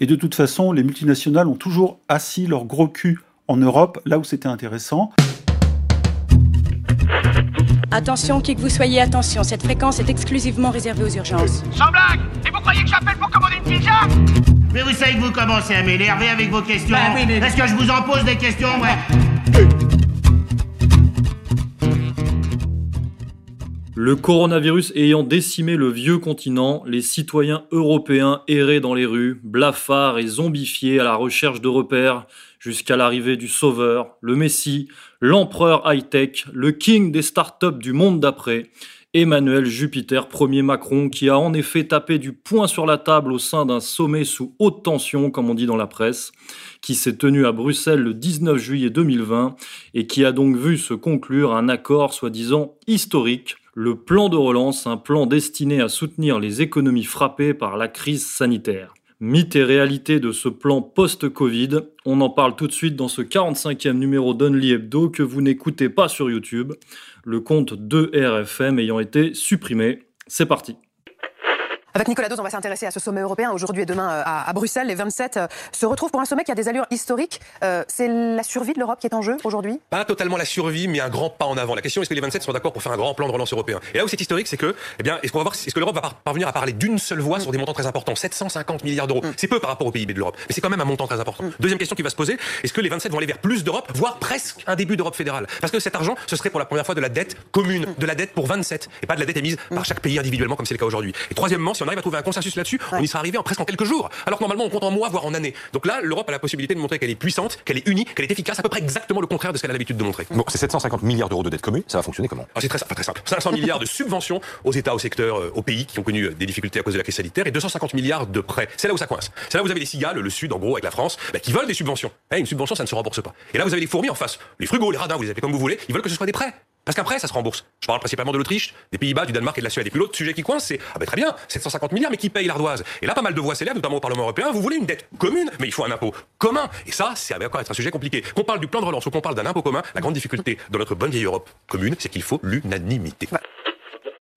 Et de toute façon, les multinationales ont toujours assis leur gros cul en Europe, là où c'était intéressant. Attention, qui que vous soyez, attention, cette fréquence est exclusivement réservée aux urgences. Sans blague Et vous croyez que j'appelle pour commander une pizza? Mais vous savez que vous commencez à m'énerver avec vos questions. Bah oui, mais- Est-ce que je vous en pose des questions, ouais? Le coronavirus ayant décimé le vieux continent, les citoyens européens erraient dans les rues, blafards et zombifiés à la recherche de repères, jusqu'à l'arrivée du sauveur, le messie, l'empereur high-tech, le king des startups du monde d'après, Emmanuel Jupiter, premier Macron, qui a en effet tapé du poing sur la table au sein d'un sommet sous haute tension, comme on dit dans la presse, qui s'est tenu à Bruxelles le 19 juillet 2020 et qui a donc vu se conclure un accord soi-disant historique, le plan de relance, un plan destiné à soutenir les économies frappées par la crise sanitaire. Mythe et réalité de ce plan post-Covid, on en parle tout de suite dans ce 45e numéro d'Only Hebdo que vous n'écoutez pas sur YouTube, le compte de RFM ayant été supprimé. C'est parti. Avec Nicolas Dose, on va s'intéresser à ce sommet européen aujourd'hui et demain euh, à, à Bruxelles. Les 27 euh, se retrouvent pour un sommet qui a des allures historiques. Euh, c'est la survie de l'Europe qui est en jeu aujourd'hui? Pas totalement la survie, mais un grand pas en avant. La question est-ce que les 27 sont d'accord pour faire un grand plan de relance européen? Et là où c'est historique, c'est que, eh bien, est-ce qu'on va voir, est-ce que l'Europe va par- parvenir à parler d'une seule voix sur des montants très importants? 750 milliards d'euros. C'est peu par rapport au PIB de l'Europe, mais c'est quand même un montant très important. Deuxième question qui va se poser est-ce que les 27 vont aller vers plus d'Europe, voire presque un début d'Europe fédérale? Parce que cet argent, ce serait pour la première fois de la dette commune, de la dette pour 27, et pas de la dette émise par chaque pays individuellement comme c'est le cas aujourd'hui. Et troisièmement, si on arrive à trouver un consensus là-dessus, on y sera arrivé en presque en quelques jours. Alors que normalement, on compte en mois, voire en années. Donc là, l'Europe a la possibilité de montrer qu'elle est puissante, qu'elle est unie, qu'elle est efficace, à peu près exactement le contraire de ce qu'elle a l'habitude de montrer. Bon, c'est 750 milliards d'euros de dette commune, ça va fonctionner comment? Alors, c'est très, enfin, très simple. 500 milliards de subventions aux États, au secteur, euh, aux pays qui ont connu euh, des difficultés à cause de la crise sanitaire et 250 milliards de prêts. C'est là où ça coince. C'est là où vous avez les cigales, le Sud, en gros, avec la France, bah, qui veulent des subventions. Eh, une subvention, ça ne se rembourse pas. Et là, vous avez les fourmis en face. Les frugaux, les radins, vous les appelez comme vous voulez, ils veulent que ce soit des prêts. Parce qu'après, ça se rembourse. Je parle principalement de l'Autriche, des Pays-Bas, du Danemark et de la Suède. Et puis l'autre sujet qui coince, c'est, ah ben très bien, 750 milliards, mais qui paye l'ardoise? Et là, pas mal de voix s'élèvent, notamment au Parlement européen, vous voulez une dette commune, mais il faut un impôt commun. Et ça, c'est encore être un sujet compliqué. Qu'on parle du plan de relance ou qu'on parle d'un impôt commun, la grande difficulté dans notre bonne vieille Europe commune, c'est qu'il faut l'unanimité.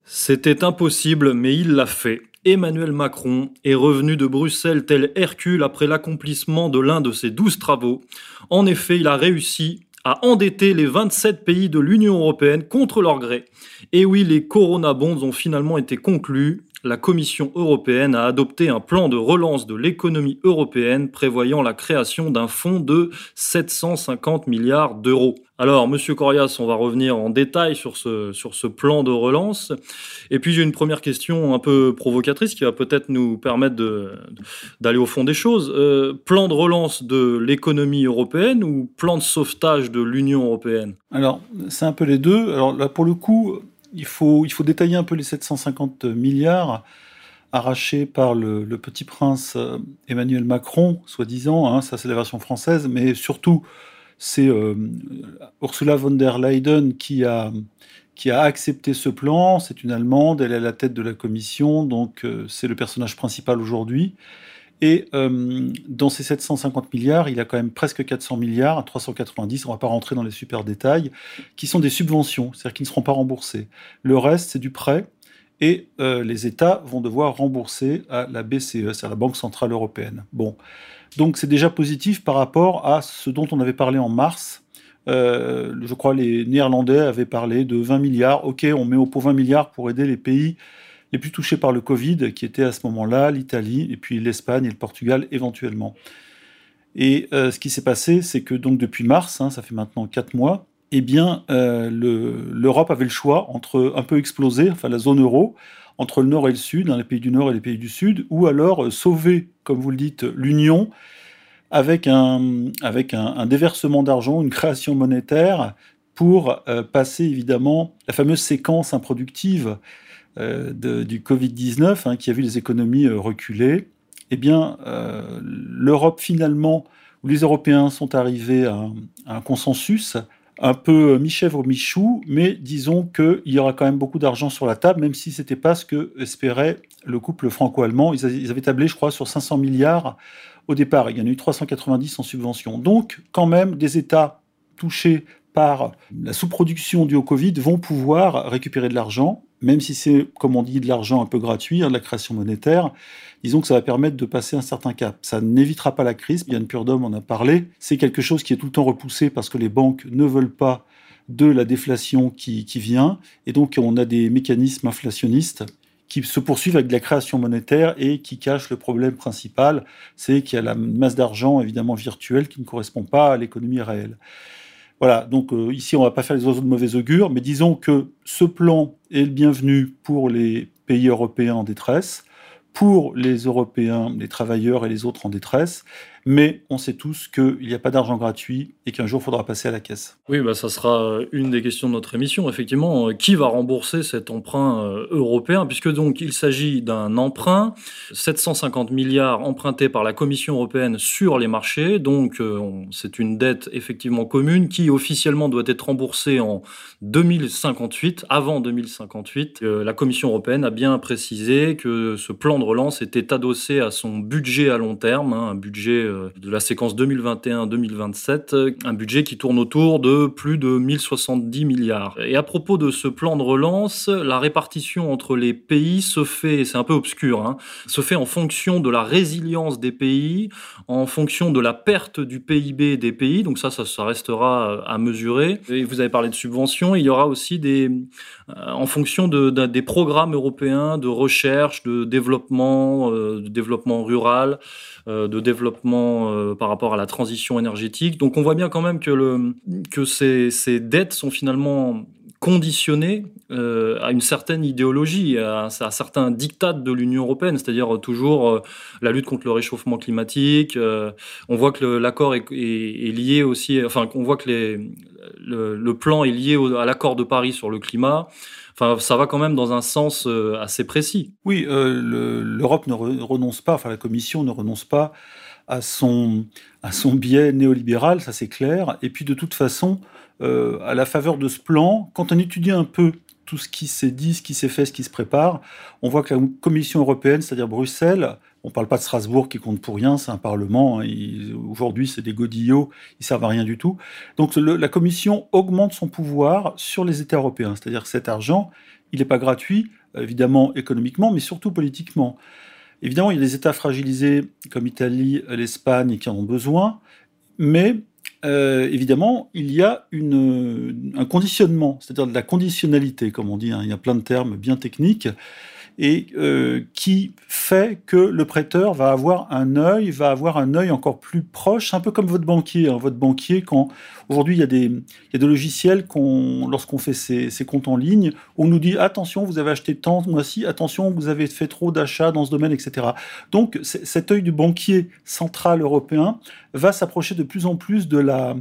C'était impossible, mais il l'a fait. Emmanuel Macron est revenu de Bruxelles tel Hercule après l'accomplissement de l'un de ses douze travaux. En effet, il a réussi à endetter les 27 pays de l'Union européenne contre leur gré. Et oui, les Corona Bonds ont finalement été conclus. La Commission européenne a adopté un plan de relance de l'économie européenne prévoyant la création d'un fonds de 750 milliards d'euros. Alors, Monsieur Corias, on va revenir en détail sur ce, sur ce plan de relance. Et puis, j'ai une première question un peu provocatrice qui va peut-être nous permettre d'aller au fond des choses. Euh, plan de relance de l'économie européenne ou plan de sauvetage de l'Union européenne? Alors, c'est un peu les deux. Alors là, pour le coup, il faut, il faut détailler un peu les 750 milliards arrachés par le, le petit prince euh, Emmanuel Macron, soi-disant. hein, ça, c'est la version française. Mais surtout, c'est euh, Ursula von der Leyen qui a, qui a accepté ce plan. C'est une Allemande, elle est à la tête de la commission, donc euh, c'est le personnage principal aujourd'hui. Et euh, dans ces 750 milliards, il y a quand même presque 400 milliards, 390, on ne va pas rentrer dans les super détails, qui sont des subventions, c'est-à-dire qui ne seront pas remboursées. Le reste, c'est du prêt, et les États vont devoir rembourser à la BCE, c'est-à-dire la Banque Centrale Européenne. Bon, donc c'est déjà positif par rapport à ce dont on avait parlé en mars. Euh, je crois les Néerlandais avaient parlé de 20 milliards. Ok, on met au pot 20 milliards pour aider les pays les plus touchés par le Covid, qui étaient à ce moment-là l'Italie, et puis l'Espagne et le Portugal éventuellement. Et euh, ce qui s'est passé, c'est que depuis mars, hein, ça fait maintenant quatre mois, eh bien, euh, le- l'Europe avait le choix entre un peu exploser, enfin la zone euro, entre le nord et le sud, hein, les pays du nord et les pays du sud, ou alors euh, sauver, comme vous le dites, l'Union avec un, avec un, déversement d'argent, une création monétaire pour euh, passer évidemment la fameuse séquence improductive de- du Covid-19 hein, qui a vu les économies reculer. Eh bien, l'Europe finalement, où les Européens sont arrivés à un consensus, un peu euh, mi-chèvre, mi-chou, mais disons qu'il y aura quand même beaucoup d'argent sur la table, même si ce n'était pas ce que espérait le couple franco-allemand. Ils, avaient tablé, je crois, sur 500 milliards au départ. Il y en a eu 390 en subvention. Donc, quand même, des États touchés par la sous-production due au Covid, vont pouvoir récupérer de l'argent, même si c'est, comme on dit, de l'argent un peu gratuit, hein, de la création monétaire. Disons que ça va permettre de passer un certain cap. Ça n'évitera pas la crise. Yann Purdom en a parlé. C'est quelque chose qui est tout le temps repoussé parce que les banques ne veulent pas de la déflation qui, qui vient. Et donc, on a des mécanismes inflationnistes qui se poursuivent avec de la création monétaire et qui cachent le problème principal, c'est qu'il y a la masse d'argent évidemment virtuelle qui ne correspond pas à l'économie réelle. Voilà, donc euh, ici on ne va pas faire les oiseaux de mauvais augure, mais disons que ce plan est le bienvenu pour les pays européens en détresse, pour les Européens, les travailleurs et les autres en détresse, mais on sait tous qu'il n'y a pas d'argent gratuit et qu'un jour il faudra passer à la caisse. Oui, bah, ça sera euh, une des questions de notre émission. Effectivement, euh, qui va rembourser cet emprunt euh, européen? Puisque donc il s'agit d'un emprunt, 750 milliards empruntés par la Commission européenne sur les marchés. Donc c'est une dette effectivement commune qui officiellement doit être remboursée en 2058, avant 2058. la Commission européenne a bien précisé que ce plan de relance était adossé à son budget à long terme, hein, un budget de la séquence 2021-2027, un budget qui tourne autour de plus de 1070 milliards. Et à propos de ce plan de relance, la répartition entre les pays se fait, c'est un peu obscur, hein, se fait en fonction de la résilience des pays, en fonction de la perte du PIB des pays, donc ça, ça, restera à mesurer. Et vous avez parlé de subventions, il y aura aussi des, euh, en fonction de, des programmes européens de recherche, de développement, euh, de développement rural, euh, de développement euh, par rapport à la transition énergétique. Donc on voit bien quand même que, ces, dettes sont finalement conditionnées euh, à une certaine idéologie, à, certains dictats de l'Union européenne, c'est-à-dire toujours la lutte contre le réchauffement climatique. on voit que l'accord est, lié aussi, enfin, on voit que le, plan est lié à l'accord de Paris sur le climat. Enfin, ça va quand même dans un sens euh, assez précis. Oui, euh, l'Europe ne renonce pas, enfin la Commission ne renonce pas à son, biais néolibéral, ça c'est clair. Et puis de toute façon, euh, à la faveur de ce plan, quand on étudie un peu tout ce qui s'est dit, ce qui s'est fait, ce qui se prépare, on voit que la Commission européenne, c'est-à-dire Bruxelles, on ne parle pas de Strasbourg qui compte pour rien, c'est un parlement. Hein, aujourd'hui, c'est des godillots, ils servent à rien du tout. Donc la Commission augmente son pouvoir sur les États européens. C'est-à-dire cet argent, il n'est pas gratuit, évidemment économiquement, mais surtout politiquement. Évidemment, il y a des États fragilisés comme l'Italie, l'Espagne qui en ont besoin, mais euh, évidemment, il y a un conditionnement, c'est-à-dire de la conditionnalité, comme on dit. Hein. il y a plein de termes bien techniques et euh, qui fait que le prêteur va avoir un œil, va avoir un œil encore plus proche, un peu comme votre banquier. Hein. Votre banquier, quand aujourd'hui il y a des, il y a des logiciels qu'on, lorsqu'on fait ses, comptes en ligne, on nous dit attention, vous avez acheté tant ce mois-ci, attention, vous avez fait trop d'achats dans ce domaine, etc. Donc cet œil du banquier central européen va s'approcher de plus en plus de la,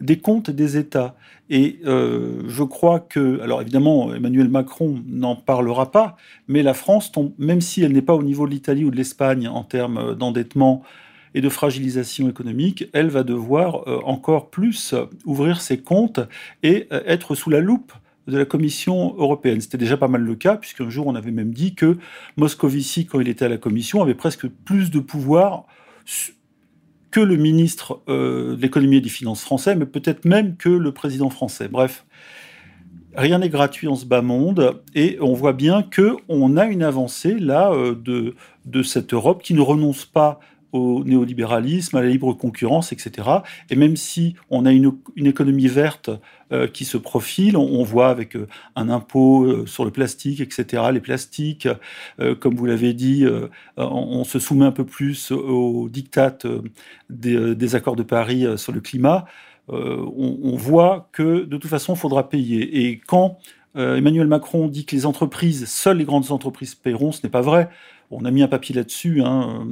des comptes des États. Et euh, je crois que, alors évidemment, Emmanuel Macron n'en parlera pas, mais la France, tombe, même si elle n'est pas au niveau de l'Italie ou de l'Espagne en termes d'endettement et de fragilisation économique, elle va devoir euh, encore plus ouvrir ses comptes et euh, être sous la loupe de la Commission européenne. C'était déjà pas mal le cas, puisqu'un jour on avait même dit que Moscovici, quand il était à la Commission, avait presque plus de pouvoir que le ministre euh, de l'économie et des finances français, mais peut-être même que le président français. Bref, rien n'est gratuit en ce bas monde, et on voit bien que on a une avancée là euh, de, de cette Europe qui ne renonce pas au néolibéralisme, à la libre concurrence, etc. Et même si on a une, une économie verte euh, qui se profile, on, voit avec euh, un impôt euh, sur le plastique, etc., les plastiques, comme vous l'avez dit, on, se soumet un peu plus aux dictats des, accords de Paris sur le climat, on, on, voit que de toute façon, il faudra payer. Et quand Emmanuel Macron dit que les entreprises, seules les grandes entreprises paieront, ce n'est pas vrai. On a mis un papier là-dessus. Hein,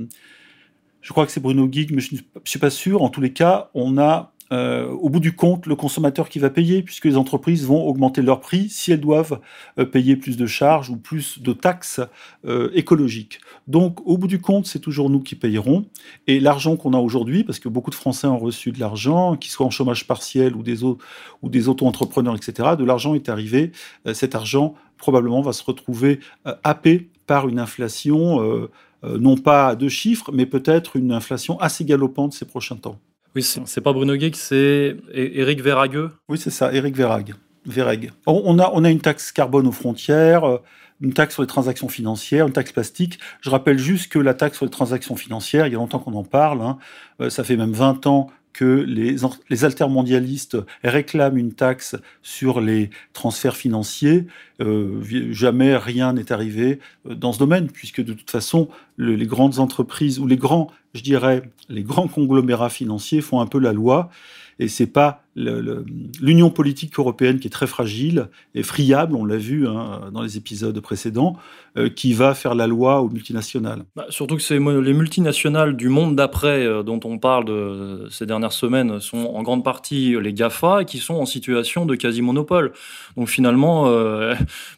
je crois que c'est Bruno Guig, mais je ne suis pas sûr. En tous les cas, on a euh, au bout du compte le consommateur qui va payer, puisque les entreprises vont augmenter leur prix si elles doivent euh, payer plus de charges ou plus de taxes euh, écologiques. Donc, au bout du compte, c'est toujours nous qui payerons. Et l'argent qu'on a aujourd'hui, parce que beaucoup de Français ont reçu de l'argent, qu'ils soient en chômage partiel ou des, ou des auto-entrepreneurs, etc., de l'argent est arrivé. Cet argent, probablement, va se retrouver happé par une inflation non pas deux chiffres, mais peut-être une inflation assez galopante ces prochains temps. Oui, c'est pas Bruno Guix, c'est Éric Verragueux. Oui, c'est ça, Éric Verrague. Verreg. On a, on a une taxe carbone aux frontières, euh, une taxe sur les transactions financières, une taxe plastique. Je rappelle juste que la taxe sur les transactions financières, il y a longtemps qu'on en parle, hein, euh, ça fait même 20 ans que les, les altermondialistes réclament une taxe sur les transferts financiers. Euh, jamais rien n'est arrivé euh, dans ce domaine, puisque de toute façon, les grandes entreprises ou les grands, je dirais, les grands conglomérats financiers font un peu la loi et c'est pas l'union politique européenne qui est très fragile et friable, on l'a vu hein, dans les épisodes précédents, euh, qui va faire la loi aux multinationales. Bah, surtout que c'est les multinationales du monde d'après dont on parle ces dernières semaines sont en grande partie les GAFA qui sont en situation de quasi-monopole. Donc finalement,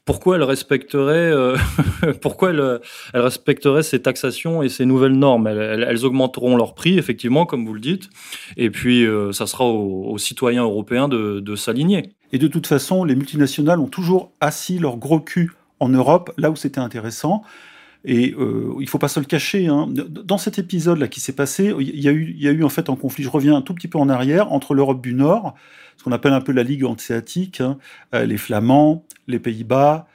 pourquoi elles respecteraient, pourquoi elles, respecteraient ces taxations et ces nouvelles normes? Elles, augmenteront leur prix, effectivement, comme vous le dites, et puis ça sera aux, citoyens européens de s'aligner. Et de toute façon, les multinationales ont toujours assis leur gros cul en Europe, là où c'était intéressant. Et euh, il faut pas se le cacher. Hein. Dans cet épisode-là qui s'est passé, il y, a eu, y a eu en fait un conflit. Je reviens un tout petit peu en arrière entre l'Europe du Nord, ce qu'on appelle un peu la Ligue hanséatique, hein, euh, les Flamands, les Pays-Bas,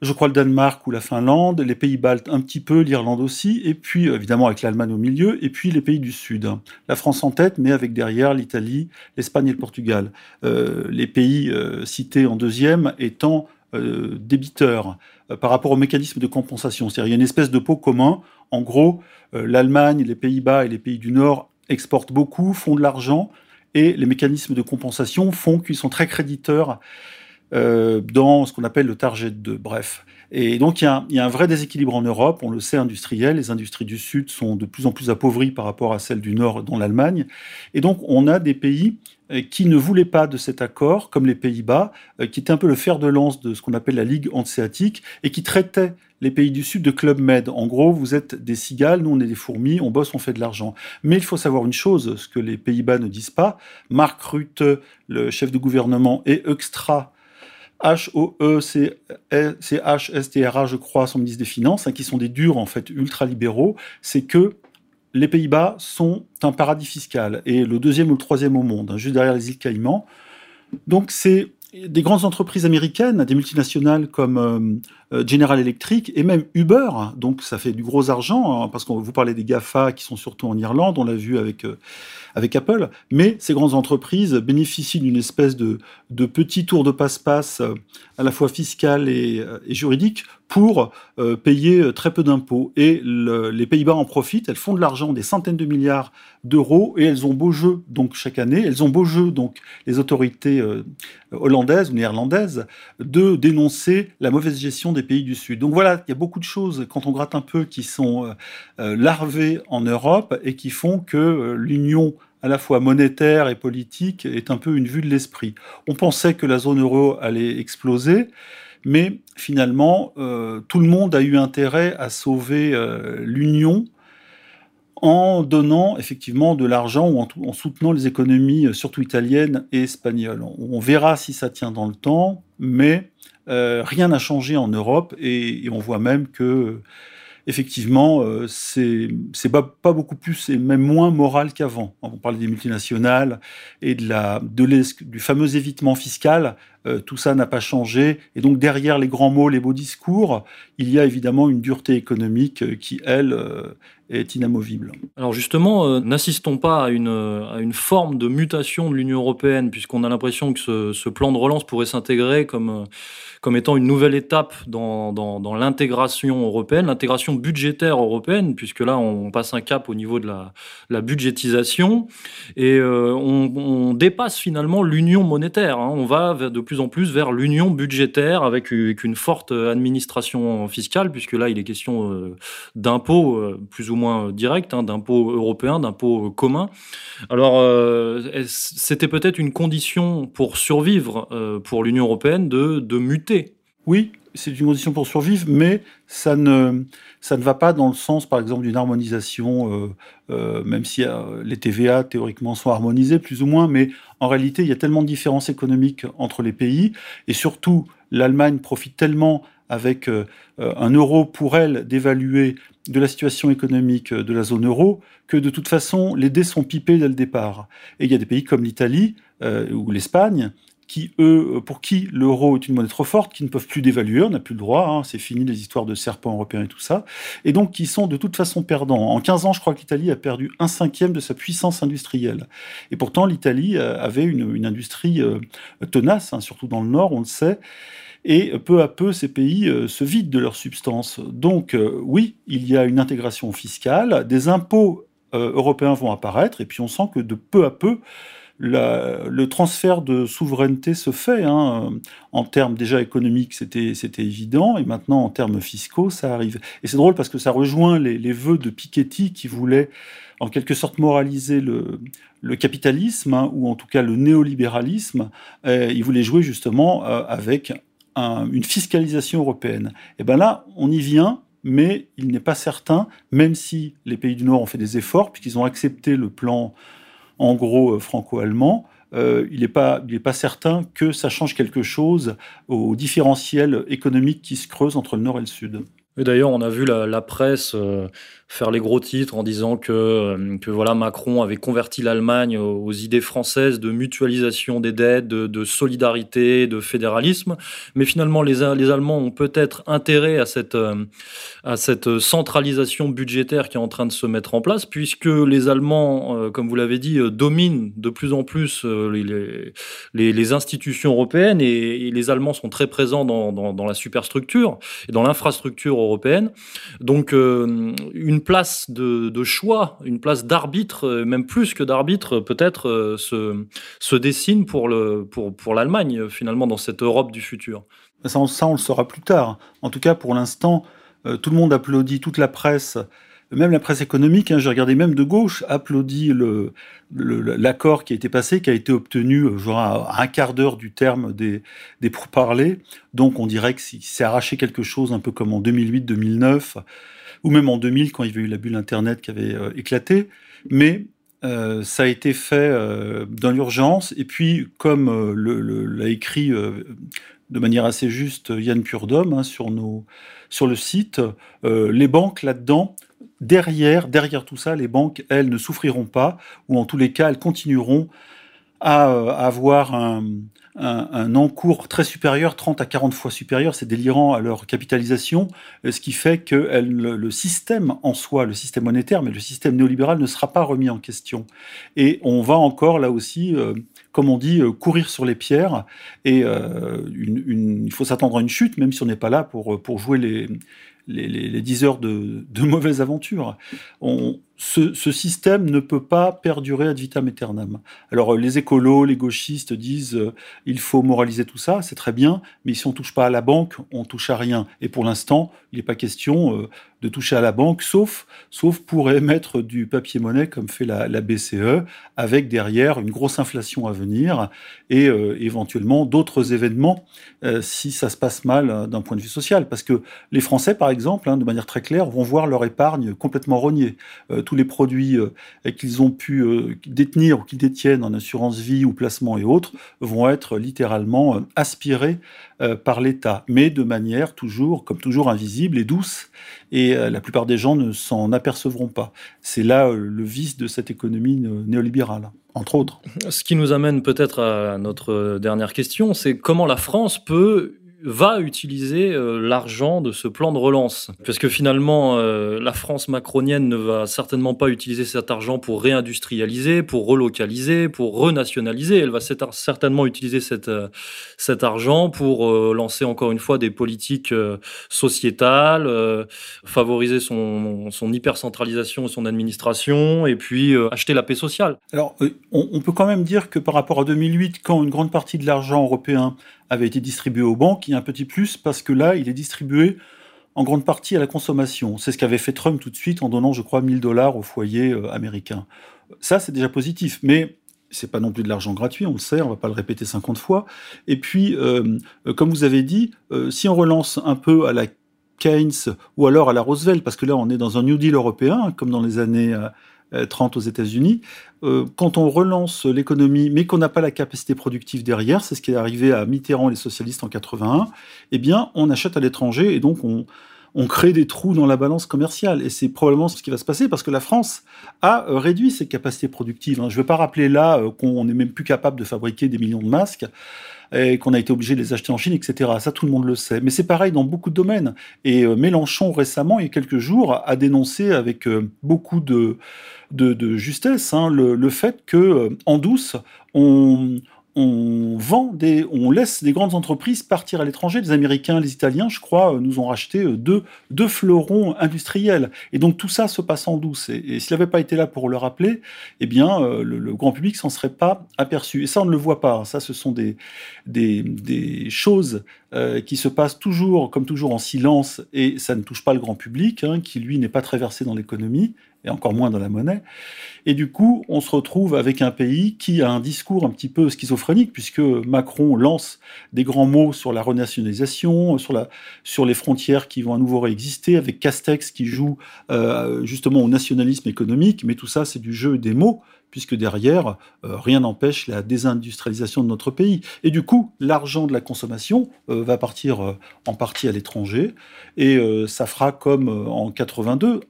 je crois le Danemark ou la Finlande, les pays baltes un petit peu, l'Irlande aussi, et puis évidemment avec l'Allemagne au milieu, et puis les pays du Sud. La France en tête, mais avec derrière l'Italie, l'Espagne et le Portugal. Euh, les pays euh, cités en deuxième étant euh, débiteurs euh, par rapport au mécanisme de compensation. C'est-à-dire il y a une espèce de pot commun. En gros, euh, l'Allemagne, les Pays-Bas et les pays du Nord exportent beaucoup, font de l'argent, et les mécanismes de compensation font qu'ils sont très créditeurs dans ce qu'on appelle le target 2. Bref. Et donc, il y, a un, il y, a un, vrai déséquilibre en Europe, on le sait, industriel. Les industries du Sud sont de plus en plus appauvries par rapport à celles du Nord, dont l'Allemagne. Et donc, on a des pays euh, qui ne voulaient pas de cet accord, comme les Pays-Bas, euh, qui étaient un peu le fer de lance de ce qu'on appelle la Ligue hanséatique, et qui traitaient les pays du Sud de Club Med. En gros, vous êtes des cigales, nous on est des fourmis, on bosse, on fait de l'argent. Mais il faut savoir une chose, ce que les Pays-Bas ne disent pas. Mark Rutte, le chef de gouvernement, et Extra, H-O-E-C-H-S-T-R-A, je crois, son ministre des Finances, hein, qui sont des durs, en fait, ultra-libéraux, c'est que les Pays-Bas sont un paradis fiscal et le deuxième ou le troisième au monde, hein, juste derrière les îles Caïmans. Donc c'est des grandes entreprises américaines, des multinationales comme euh, General Electric et même Uber, donc ça fait du gros argent, hein, parce qu'on vous parlez des GAFA qui sont surtout en Irlande, on l'a vu avec, euh, avec Apple, mais ces grandes entreprises bénéficient d'une espèce de, de petit tour de passe-passe à la fois fiscal et, et juridique pour payer très peu d'impôts. Et les Pays-Bas en profitent, elles font de l'argent, des centaines de milliards d'euros, et elles ont beau jeu donc chaque année, elles ont beau jeu donc les autorités hollandaises ou néerlandaises de dénoncer la mauvaise gestion des pays du Sud. Donc voilà, il y a beaucoup de choses, quand on gratte un peu, qui sont euh, euh, larvées en Europe et qui font que euh, l'union à la fois monétaire et politique est un peu une vue de l'esprit. On pensait que la zone euro allait exploser, mais finalement, tout le monde a eu intérêt à sauver l'union en donnant effectivement de l'argent ou en, soutenant les économies, surtout italiennes et espagnoles. On verra si ça tient dans le temps, mais euh, rien n'a changé en Europe et, on voit même que effectivement, euh, c'est pas, beaucoup plus et même moins moral qu'avant. On parle des multinationales et de la, de du fameux évitement fiscal. Euh, tout ça n'a pas changé. Et donc, derrière les grands mots, les beaux discours, il y a évidemment une dureté économique qui, elle, est inamovible. Alors justement, n'assistons pas à une, à une forme de mutation de l'Union européenne, puisqu'on a l'impression que ce, plan de relance pourrait s'intégrer comme comme étant une nouvelle étape dans, dans, l'intégration européenne, l'intégration budgétaire européenne, puisque là, on passe un cap au niveau de la, la budgétisation et euh, on, on, dépasse finalement l'union monétaire. Hein. On va de plus en plus vers l'union budgétaire avec une forte administration fiscale, puisque là, il est question euh, d'impôts euh, plus ou moins directs, hein, d'impôts européens, d'impôts communs. Alors, c'était peut-être une condition pour survivre pour l'Union européenne de, de muter? Oui, c'est une condition pour survivre, mais ça ne, ça ne va pas dans le sens, par exemple, d'une harmonisation, euh, euh, même si euh, les TVA, théoriquement, sont harmonisés, plus ou moins, mais en réalité, il y a tellement de différences économiques entre les pays, et surtout, l'Allemagne profite tellement avec un euro pour elle d'évaluer de la situation économique de la zone euro que de toute façon les dés sont pipés dès le départ. Et il y a des pays comme l'Italie ou l'Espagne qui, eux, pour qui l'euro est une monnaie trop forte, qui ne peuvent plus dévaluer, on n'a plus le droit, hein, c'est fini les histoires de serpents européens et tout ça, et donc qui sont de toute façon perdants. En 15 ans, je crois que l'Italie a perdu un cinquième de sa puissance industrielle. Et pourtant, l'Italie euh, avait une, industrie euh, tenace, hein, surtout dans le nord, on le sait, et peu à peu, ces pays euh, se vident de leur substance. Donc, oui, il y a une intégration fiscale, des impôts européens vont apparaître, et puis on sent que de peu à peu, le transfert de souveraineté se fait. Hein. En termes déjà économiques, c'était évident, et maintenant en termes fiscaux, ça arrive. Et c'est drôle parce que ça rejoint les, les, vœux de Piketty qui voulait en quelque sorte moraliser le, capitalisme, hein, ou en tout cas le néolibéralisme. il voulait jouer justement euh, avec une fiscalisation européenne. Et bien là, on y vient, mais il n'est pas certain, même si les pays du Nord ont fait des efforts, puisqu'ils ont accepté le plan en gros euh, franco-allemand, euh, il n'est pas, pas certain que ça change quelque chose au différentiel économique qui se creuse entre le nord et le sud. Et d'ailleurs, on a vu la, presse euh, faire les gros titres en disant que, euh, que voilà, Macron avait converti l'Allemagne aux, idées françaises de mutualisation des dettes, de, solidarité, de fédéralisme. Mais finalement, les, les Allemands ont peut-être intérêt à cette, euh, à cette centralisation budgétaire qui est en train de se mettre en place, puisque les Allemands, comme vous l'avez dit, dominent de plus en plus les, les, institutions européennes et, les Allemands sont très présents dans, dans, dans la superstructure et dans l'infrastructure européenne. Donc, une une place de, choix, une place d'arbitre, euh, même plus que d'arbitre, peut-être euh, se, dessine pour l'Allemagne, finalement, dans cette Europe du futur. Ça, on le saura plus tard. En tout cas, pour l'instant, euh, tout le monde applaudit, toute la presse, même la presse économique, hein, j'ai regardé même de gauche, applaudit l'accord qui a été passé, qui a été obtenu genre à un quart d'heure du terme des, des pourparlers. Donc on dirait que s'est arraché quelque chose, un peu comme en 2008-2009 ou même en 2000 quand il y avait eu la bulle Internet qui avait euh, éclaté. Mais euh, ça a été fait euh, dans l'urgence. Et puis, comme l'a écrit de manière assez juste Yann Purdom hein, sur, sur le site, les banques là-dedans, derrière, derrière tout ça, les banques, elles, ne souffriront pas, ou en tous les cas, elles continueront à avoir un, encours très supérieur, 30 à 40 fois supérieur, c'est délirant à leur capitalisation, euh, ce qui fait que le, système en soi, le système monétaire, mais le système néolibéral ne sera pas remis en question. Et on va encore là aussi, euh, comme on dit, euh, courir sur les pierres, et il faut s'attendre à une chute, même si on n'est pas là pour jouer les, les, 10 heures de, de mauvaise aventure. On, ce, système ne peut pas perdurer ad vitam aeternam. Alors les écolos, les gauchistes disent euh, il faut moraliser tout ça, c'est très bien, mais si on touche pas à la banque, on touche à rien. Et pour l'instant, il n'est pas question euh, de toucher à la banque, sauf, sauf pour émettre du papier-monnaie comme fait la, BCE, avec derrière une grosse inflation à venir et euh, éventuellement d'autres événements si ça se passe mal d'un point de vue social. Parce que les Français, par exemple, hein, de manière très claire, vont voir leur épargne complètement rognée tous les produits euh, qu'ils ont pu euh, détenir ou qu'ils détiennent en assurance vie ou placement et autres vont être littéralement euh, aspirés par l'État, mais de manière toujours, comme toujours, invisible et douce. Et la plupart des gens ne s'en apercevront pas. C'est là le vice de cette économie néolibérale entre autres. Ce qui nous amène peut-être à notre dernière question, c'est comment la France peut va utiliser euh, l'argent de ce plan de relance. Parce que finalement, euh, la France macronienne ne va certainement pas utiliser cet argent pour réindustrialiser, pour relocaliser, pour renationaliser. Elle va certainement utiliser euh, cet argent pour lancer encore une fois des politiques sociétales, favoriser son, son hypercentralisation et son administration, et puis acheter la paix sociale. Alors, on peut quand même dire que par rapport à 2008, quand une grande partie de l'argent européen avait été distribué aux banques, il y a un petit plus parce que là, il est distribué en grande partie à la consommation. C'est ce qu'avait fait Trump tout de suite en donnant, je crois, 1000 dollars aux foyers euh, américains. Ça, c'est déjà positif, mais c'est pas non plus de l'argent gratuit, on le sait, on va pas le répéter 50 fois. Et puis, euh, comme vous avez dit, euh, si on relance un peu à la Keynes ou alors à la Roosevelt, parce que là, on est dans un New Deal européen, comme dans les années 30 aux États-Unis. quand on relance l'économie, mais qu'on n'a pas la capacité productive derrière, c'est ce qui est arrivé à Mitterrand et les socialistes en 81, eh bien, on achète à l'étranger et donc on, on crée des trous dans la balance commerciale. Et c'est probablement ce qui va se passer parce que la France a euh, réduit ses capacités productives. Hein. Je ne vais pas rappeler là euh, qu'on n'est même plus capable de fabriquer des millions de masques et qu'on a été obligé de les acheter en Chine, etc. Ça, tout le monde le sait. Mais c'est pareil dans beaucoup de domaines. Et euh, Mélenchon, récemment, il y a quelques jours, a dénoncé avec beaucoup de, de, justesse hein, le, le, fait que en douce, on, on vend des, on laisse des grandes entreprises partir à l'étranger. Les Américains, les Italiens, je crois, euh, nous ont racheté euh, deux, deux fleurons industriels. Et donc tout ça se passe en douce. Et, s'il n'avait pas été là pour le rappeler, eh bien, euh, le, grand public s'en serait pas aperçu. Et ça, on ne le voit pas. Ça, ce sont des, des, choses qui se passent toujours, comme toujours, en silence. Et ça ne touche pas le grand public, hein, qui lui n'est pas très versé dans l'économie et encore moins dans la monnaie. Et du coup, on se retrouve avec un pays qui a un discours un petit peu schizophrénique, puisque Macron lance des grands mots sur la renationalisation, sur, la, sur les frontières qui vont à nouveau réexister, avec Castex qui joue euh, justement au nationalisme économique, mais tout ça, c'est du jeu des mots puisque derrière, euh, rien n'empêche la désindustrialisation de notre pays. Et du coup, l'argent de la consommation euh, va partir en partie à l'étranger, et ça fera comme en 82,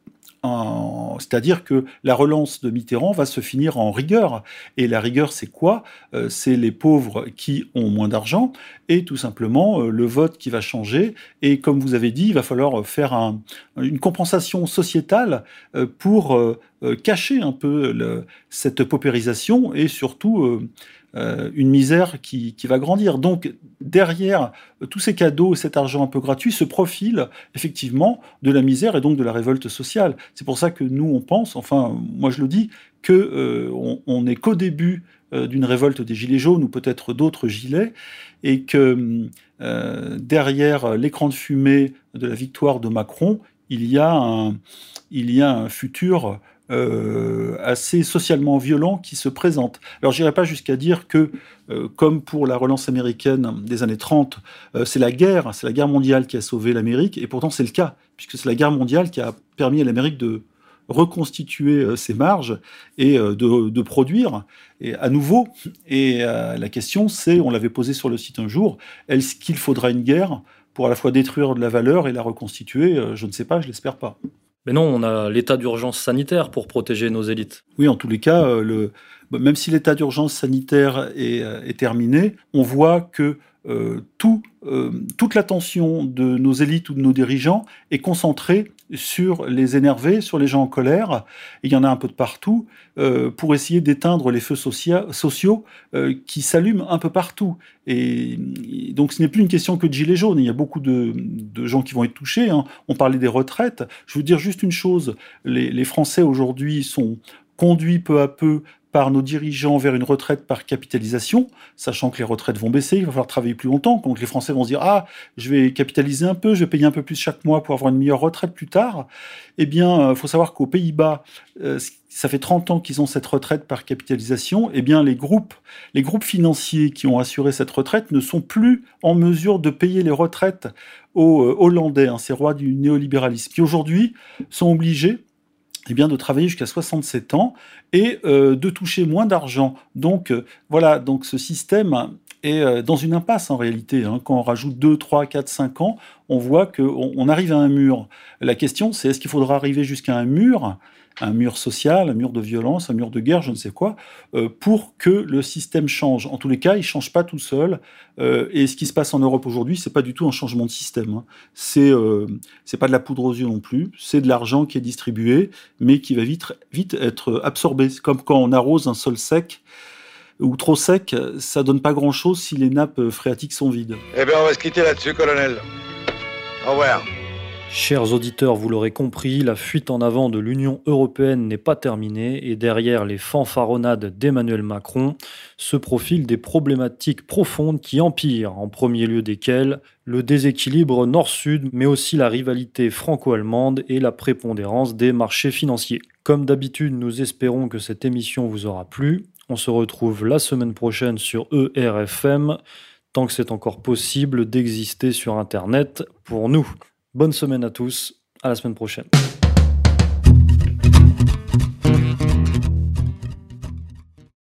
c'est-à-dire que la relance de Mitterrand va se finir en rigueur. Et la rigueur, c'est quoi? Euh, C'est les pauvres qui ont moins d'argent et tout simplement euh, le vote qui va changer. Et comme vous avez dit, il va falloir faire une compensation sociétale euh, pour cacher un peu cette paupérisation et surtout euh, une misère qui, va grandir. Donc derrière euh, tous ces cadeaux, cet argent un peu gratuit, se profile effectivement de la misère et donc de la révolte sociale. C'est pour ça que nous on pense, enfin moi je le dis, que euh, on n'est qu'au début d'une révolte des gilets jaunes ou peut-être d'autres gilets, et que derrière l'écran de fumée de la victoire de Macron, il y a un, il y a un futur euh, assez socialement violent qui se présente. Alors j'irai pas jusqu'à dire que, euh, comme pour la relance américaine des années 30, euh, c'est la guerre, c'est la guerre mondiale qui a sauvé l'Amérique, et pourtant c'est le cas, puisque c'est la guerre mondiale qui a permis à l'Amérique de reconstituer ses marges et de, produire à nouveau. Et la question c'est, on l'avait posé sur le site un jour, est-ce qu'il faudra une guerre pour à la fois détruire de la valeur et la reconstituer? Je ne sais pas, je l'espère pas. Mais non, on a l'état d'urgence sanitaire pour protéger nos élites. Oui, en tous les cas, euh, le, même si l'état d'urgence sanitaire est, euh, terminé, on voit que euh, toute l'attention de nos élites ou de nos dirigeants est concentrée sur les énervés, sur les gens en colère, il y en a un peu de partout, euh, pour essayer d'éteindre les feux sociaux qui s'allument un peu partout. Et, donc ce n'est plus une question que de gilets jaunes, il y a beaucoup de, gens qui vont être touchés. Hein. On parlait des retraites. Je veux dire juste une chose, les Français aujourd'hui sont conduits peu à peu par nos dirigeants vers une retraite par capitalisation, sachant que les retraites vont baisser, il va falloir travailler plus longtemps, donc les Français vont se dire ah je vais capitaliser un peu, je vais payer un peu plus chaque mois pour avoir une meilleure retraite plus tard. Eh bien, euh, faut savoir qu'aux Pays-Bas, euh, ça fait 30 ans qu'ils ont cette retraite par capitalisation. Eh bien, les groupes, les groupes financiers qui ont assuré cette retraite ne sont plus en mesure de payer les retraites aux euh, Hollandais, hein, ces rois du néolibéralisme, qui aujourd'hui sont obligés eh bien, de travailler jusqu'à 67 ans et euh, de toucher moins d'argent. Donc euh, voilà, donc ce système est euh, dans une impasse en réalité. Hein. Quand on rajoute 2, 3, 4, 5 ans, on voit qu'on on arrive à un mur. La question, c'est est-ce qu'il faudra arriver jusqu'à un mur un mur social, un mur de violence, un mur de guerre, je ne sais quoi, euh, pour que le système change. En tous les cas, il ne change pas tout seul. Euh, et ce qui se passe en Europe aujourd'hui, c'est pas du tout un changement de système. Hein. C'est euh, c'est pas de la poudre aux yeux non plus. C'est de l'argent qui est distribué, mais qui va vite vite être absorbé. C'est comme quand on arrose un sol sec ou trop sec, ça donne pas grand chose si les nappes phréatiques sont vides. Eh bien, on va se quitter là-dessus, colonel. Au revoir. Chers auditeurs, vous l'aurez compris, la fuite en avant de l'Union européenne n'est pas terminée et derrière les fanfaronnades d'Emmanuel Macron se profilent des problématiques profondes qui empirent, en premier lieu desquelles le déséquilibre nord-sud, mais aussi la rivalité franco-allemande et la prépondérance des marchés financiers. Comme d'habitude, nous espérons que cette émission vous aura plu. On se retrouve la semaine prochaine sur ERFM, tant que c'est encore possible d'exister sur Internet pour nous. Bonne semaine à tous, à la semaine prochaine.